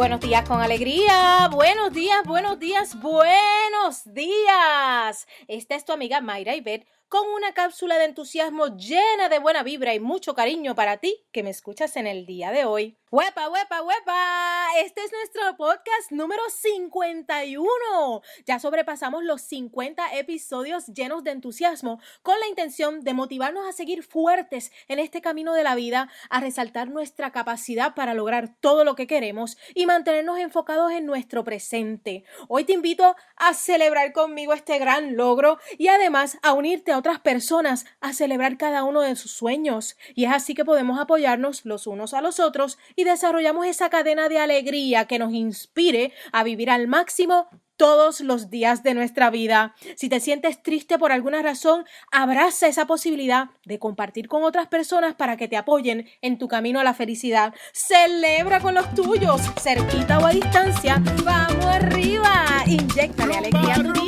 Buenos días con alegría. Buenos días, buenos días, buenos días. Esta es tu amiga Mayra Ibet con una cápsula de entusiasmo llena de buena vibra y mucho cariño para ti que me escuchas en el día de hoy. ¡Huepa, huepa, huepa! Este es nuestro podcast número 51. Ya sobrepasamos los 50 episodios llenos de entusiasmo con la intención de motivarnos a seguir fuertes en este camino de la vida, a resaltar nuestra capacidad para lograr todo lo que queremos y mantenernos enfocados en nuestro presente. Hoy te invito a celebrar conmigo este gran logro y además a unirte a otras personas a celebrar cada uno de sus sueños. Y es así que podemos apoyarnos los unos a los otros y desarrollamos esa cadena de alegría que nos inspire a vivir al máximo todos los días de nuestra vida. Si te sientes triste por alguna razón, abraza esa posibilidad de compartir con otras personas para que te apoyen en tu camino a la felicidad. Celebra con los tuyos, cerquita o a distancia. Vamos arriba. Inyectale alegría a.